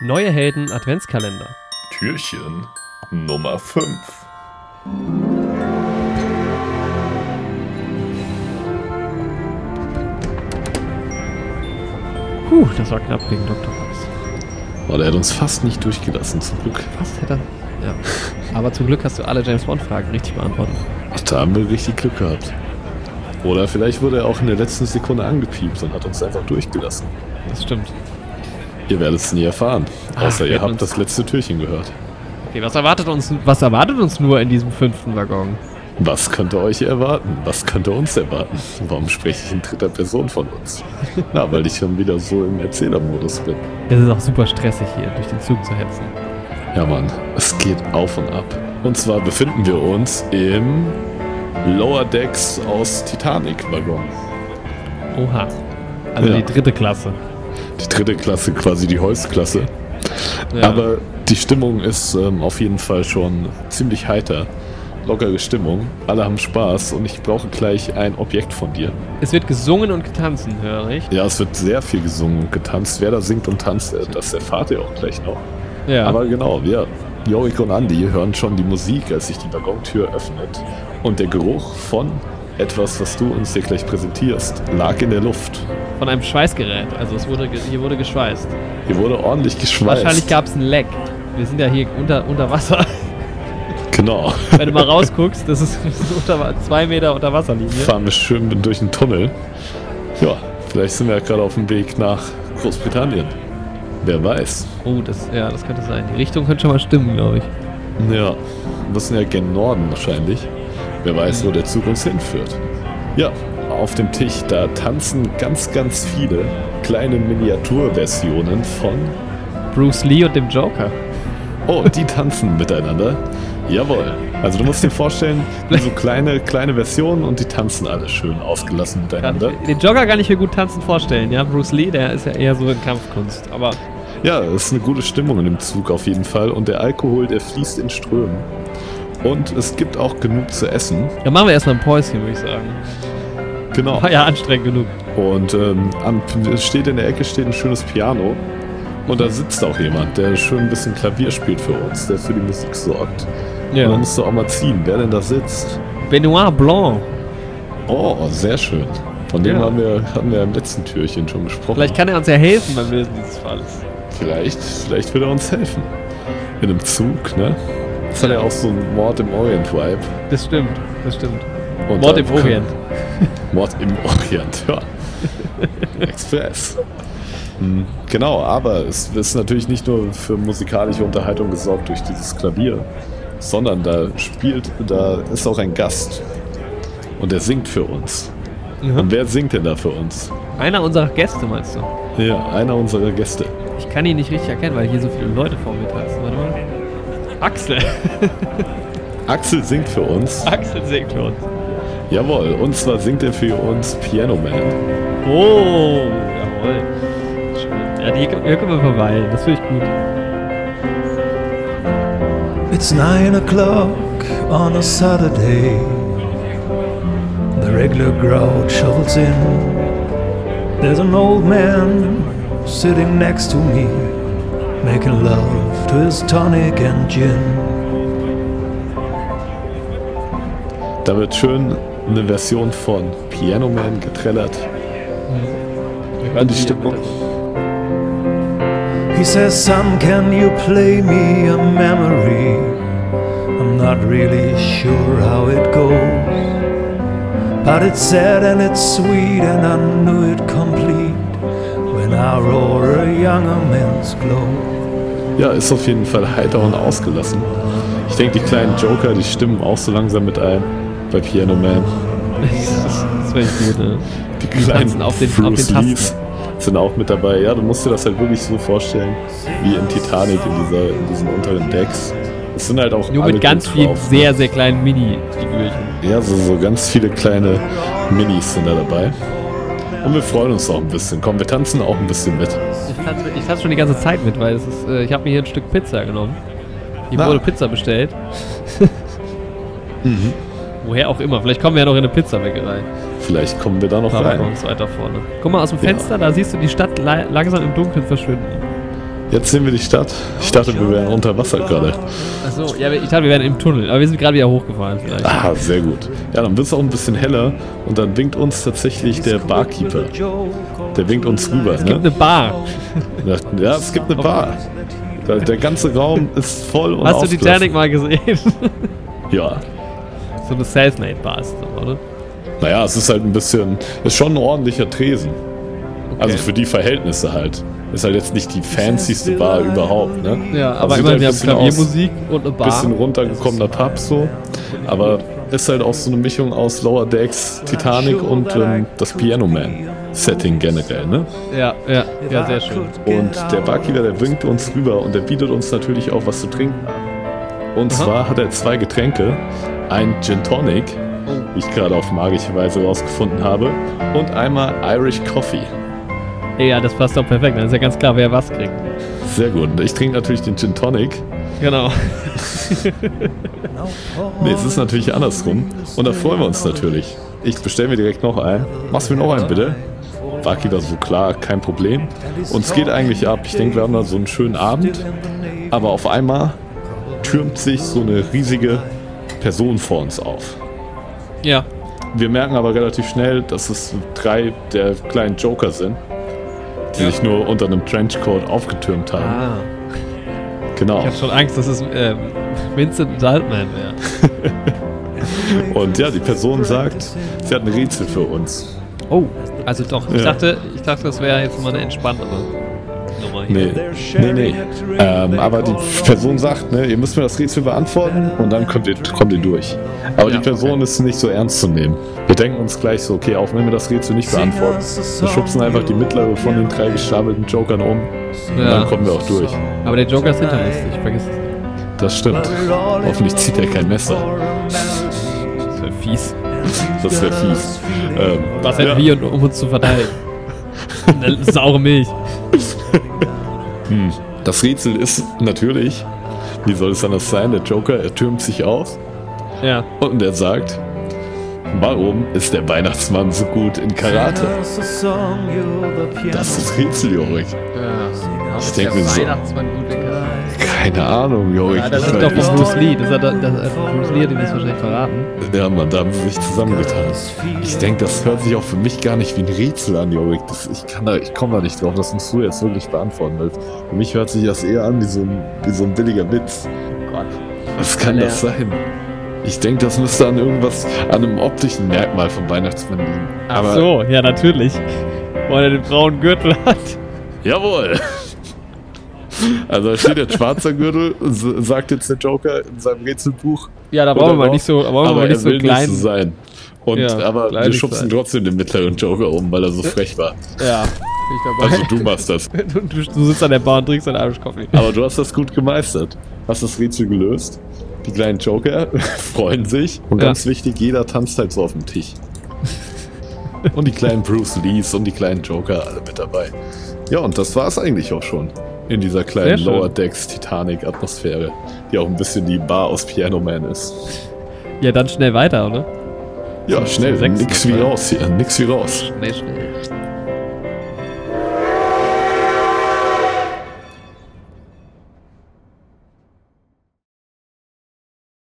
Neue Helden Adventskalender. Türchen Nummer 5. Puh, das war knapp gegen Dr. Fox. Oh, der hat uns fast nicht durchgelassen, zum Glück. Fast hätte er. Ja. Aber zum Glück hast du alle James Bond-Fragen richtig beantwortet. Ach, da haben wir richtig Glück gehabt. Oder vielleicht wurde er auch in der letzten Sekunde angepiept und hat uns einfach durchgelassen. Das stimmt. Ihr werdet es nie erfahren. Ach, Außer ihr habt das letzte Türchen gehört. Okay, was erwartet uns, was erwartet uns nur in diesem fünften Waggon? Was könnte euch erwarten? Was könnte uns erwarten? Warum spreche ich in dritter Person von uns? Na, weil ich schon wieder so im Erzählermodus bin. Es ist auch super stressig hier, durch den Zug zu hetzen. Ja, Mann, es geht auf und ab. Und zwar befinden wir uns im Lower Decks aus Titanic-Waggon. Oha. Also Ja. die dritte Klasse. Die dritte Klasse, quasi die Holzklasse. Ja. Aber die Stimmung ist ähm, auf jeden Fall schon ziemlich heiter. Lockere Stimmung, alle haben Spaß und ich brauche gleich ein Objekt von dir. es wird gesungen und getanzt, höre ich. Ja, es wird sehr viel gesungen und getanzt. Wer da singt und tanzt, äh, das erfahrt ihr auch gleich noch. Ja. Aber genau, wir, Jorik und Andi, hören schon die Musik, als sich die Waggontür öffnet. Und der Geruch von etwas, was du uns hier gleich präsentierst, lag in der Luft. von einem Schweißgerät. Also es wurde, hier wurde geschweißt. Hier wurde ordentlich geschweißt. Wahrscheinlich gab es ein Leck. Wir sind ja hier unter, unter Wasser. Genau. Wenn du mal rausguckst, das ist, das ist unter, zwei Meter unter Wasserlinie. Fahren wir schön durch einen Tunnel. Ja, vielleicht sind wir ja gerade auf dem Weg nach Großbritannien. Wer weiß. Oh, das, ja, das könnte sein. Die Richtung könnte schon mal stimmen, glaube ich. Ja, wir müssen ja gen Norden wahrscheinlich. Wer weiß, wo der Zug uns hinführt. Ja, auf dem Tisch, da tanzen ganz, ganz viele kleine Miniaturversionen von. Bruce Lee und dem Joker. Oh, die tanzen miteinander. Jawohl. Also du musst dir vorstellen, so kleine, kleine Versionen und die tanzen alle schön ausgelassen miteinander. ich, den Joker kann ich mir gut tanzen vorstellen, ja. Bruce Lee, der ist ja eher so in Kampfkunst. Aber Ja, es ist eine gute Stimmung in dem Zug auf jeden Fall. Und der Alkohol, der fließt in Strömen. Und es gibt auch genug zu essen. dann machen wir erstmal ein Päuschen, würde ich sagen. Genau. War ja anstrengend genug. Und ähm, steht in der Ecke steht ein schönes Piano. Und da sitzt auch jemand, der schön ein bisschen Klavier spielt für uns, der für die Musik sorgt. Und dann Ja. musst du auch mal ziehen, wer denn da sitzt. Benoit Blanc. Oh, sehr schön. Von dem Ja. haben, wir, haben wir im letzten Türchen schon gesprochen. Vielleicht kann er uns ja helfen beim Lösen dieses Falles. Vielleicht, vielleicht wird er uns helfen. In einem Zug, ne? Das hat ja auch so einen Mord im Orient-Vibe. Das stimmt, das stimmt. Und Mord im Orient. Mord im Orient, ja. Express. Hm, Genau, aber es ist natürlich nicht nur für musikalische Unterhaltung gesorgt durch dieses Klavier, sondern da spielt, da ist auch ein Gast. Und der singt für uns. Und Mhm. wer singt denn da für uns? Einer unserer Gäste, meinst du? Ja, einer unserer Gäste. Ich kann ihn nicht richtig erkennen, weil hier so viele Leute vor mir tanzen. Warte mal. Axel. Axel singt für uns. Axel singt für uns. Jawohl, und zwar singt er für uns Piano Man. Oh, jawohl. Schön. Ja, die, hier können wir verweilen. Das finde ich gut. It's nine o'clock on a Saturday. The regular crowd shovels in. There's an old man sitting next to me, making love to his tonic and gin. Da wird schön eine Version von Piano Man getrellert. Wir Und die Stimmung. He says, Son, can you play me a memory? I'm not really sure how it goes. But it's sad and it's sweet, and I knew it complete when I roar a younger man's glow. Ja, ist auf jeden Fall heiter und ausgelassen. Ich denke, die kleinen Joker, die stimmen auch so langsam mit ein bei Piano Man. Das, ich gut, ne? Die kleinen auf den- auf Bruce den Tasten. Lees sind auch mit dabei. Ja, du musst dir das halt wirklich so vorstellen, wie in Titanic in, dieser, in diesen unteren Decks. Es sind halt auch Nur alle mit ganz vielen drauf. sehr, sehr kleinen Mini-Figürchen. Ja, so, so ganz viele kleine Minis sind da dabei. Und wir freuen uns auch ein bisschen. Komm, wir tanzen auch ein bisschen mit. Ich tanze, ich tanze schon die ganze Zeit mit, weil es ist, äh, ich habe mir hier ein Stück Pizza genommen. Hier Na. wurde Pizza bestellt. Woher auch immer. Vielleicht kommen wir ja noch in eine Pizzabäckerei. Vielleicht kommen wir da noch paar rein. Waggons weiter vorne. Guck mal aus dem Ja. Fenster, da siehst du die Stadt la langsam im Dunkeln verschwinden. Jetzt sehen wir die Stadt. Ich dachte, wir wären unter Wasser gerade. Achso, ja, ich dachte, wir wären im Tunnel, aber wir sind gerade wieder hochgefahren vielleicht. Ah, sehr gut. Ja, dann wird es auch ein bisschen heller und dann winkt uns tatsächlich der Barkeeper. Der winkt uns rüber, Es gibt ne? eine Bar. Ja, es gibt eine Bar. Da- Der ganze Raum ist voll und Hast du Titanic mal gesehen? Ja. so eine Selfmade-Bar ist das, oder? Naja, es ist halt ein bisschen, ist schon ein ordentlicher Tresen. Also für die Verhältnisse halt. Ist halt jetzt nicht die fancyste Bar überhaupt, ne? Ja, aber sieht immerhin, halt wir ein haben Klaviermusik und eine Bar. Bisschen runtergekommener Pub so. Aber ist halt auch so eine Mischung aus Lower Decks, Titanic und ähm, das Piano Man Setting generell, ne? Ja, ja, ja, sehr schön. Und der Barkeeper, der winkt uns rüber und der bietet uns natürlich auch was zu trinken an. Und Aha. zwar hat er zwei Getränke, ein Gin Tonic, wie ich gerade auf magische Weise rausgefunden habe, und einmal Irish Coffee. Ja, das passt doch perfekt. Dann ist ja ganz klar, wer was kriegt. Sehr gut. Ich trinke natürlich den Gin Tonic. Genau. Nee, es ist natürlich andersrum. Und da freuen wir uns natürlich. Ich bestelle mir direkt noch einen. Machst du mir noch einen, bitte? Barkeeper so klar, kein Problem. Und es geht eigentlich ab. Ich denke, wir haben da so einen schönen Abend. Aber auf einmal türmt sich so eine riesige Person vor uns auf. Ja. Wir merken aber relativ schnell, dass es drei der kleinen Joker sind, die Ja. sich nur unter einem Trenchcoat aufgetürmt haben. Ah. Genau. Ich hatte schon Angst, dass es ähm, Vincent Saltman wäre. Und ja, die Person sagt, sie hat ein Rätsel für uns. Oh, also doch. Ich Ja. dachte, ich dachte, das wäre jetzt mal eine entspanntere Nummer hier. Nee, nee, nee. Ähm, aber die Person sagt, ne, ihr müsst mir das Rätsel beantworten und dann kommt ihr, kommt ihr durch. Aber Ja. die Person ist nicht so ernst zu nehmen. Wir denken uns gleich so, okay, auch wenn wir das Rätsel nicht beantworten, wir schubsen einfach die mittlere von den drei gestapelten Jokern um und Ja. dann kommen wir auch durch. Aber der Joker ist hinterlistig, vergiss es nicht. Das stimmt. Hoffentlich zieht er kein Messer. Das wäre fies. Das wäre fies. Ähm, Was hätten ja. wir, um uns zu verteidigen? Eine saure Milch. Das Rätsel ist natürlich, wie soll es anders sein, der Joker, er türmt sich auf Ja. und er sagt, warum ist der Weihnachtsmann so gut in Karate? Das ist das Rätsel, Jorik. ja. Ich denke mir so. Weihnachtsmann gut in Karate. Keine Ahnung, Jorik. Ja, das ist doch von. Bruce Lee. Das hat, das, das, Bruce Lee hat ihm das wahrscheinlich verraten. Ja, Mann, da haben sie sich zusammengetan. Ich denke, das hört sich auch für mich gar nicht wie ein Rätsel an, Jorik. Ich kann da, ich komme da nicht drauf, dass du jetzt wirklich beantworten willst. Für mich hört sich das eher an wie so ein, wie so ein billiger Witz. Oh Gott. Was kann Ja. das sein? Ich denke, das müsste an irgendwas, an einem optischen Merkmal vom Weihnachtsmann liegen. Ach so, ja, natürlich. Weil er den braunen Gürtel hat. Jawohl! Also da steht jetzt schwarzer Gürtel, sagt jetzt der Joker in seinem Rätselbuch. Ja, da brauchen wir mal nicht so, da brauchen wir mal nicht so klein. nicht sein. Und, Ja, aber wir schubsen trotzdem den mittleren Joker um, weil er so frech war. Ja, bin ich dabei. Also du machst das. du, du, du sitzt an der Bar und trinkst einen Irish Coffee. Aber du hast das gut gemeistert. Hast das Rätsel gelöst. Die kleinen Joker freuen sich. Und Ja. ganz wichtig, jeder tanzt halt so auf dem Tisch. und die kleinen Bruce Lees und die kleinen Joker alle mit dabei. Ja, und das war es eigentlich auch schon. In dieser kleinen. Lower Decks Titanic Atmosphäre, die auch ein bisschen die Bar aus Piano Man ist. Ja, dann schnell weiter, oder? Ja, schnell, nix wie raus hier, nix wie raus. Schnell, schnell.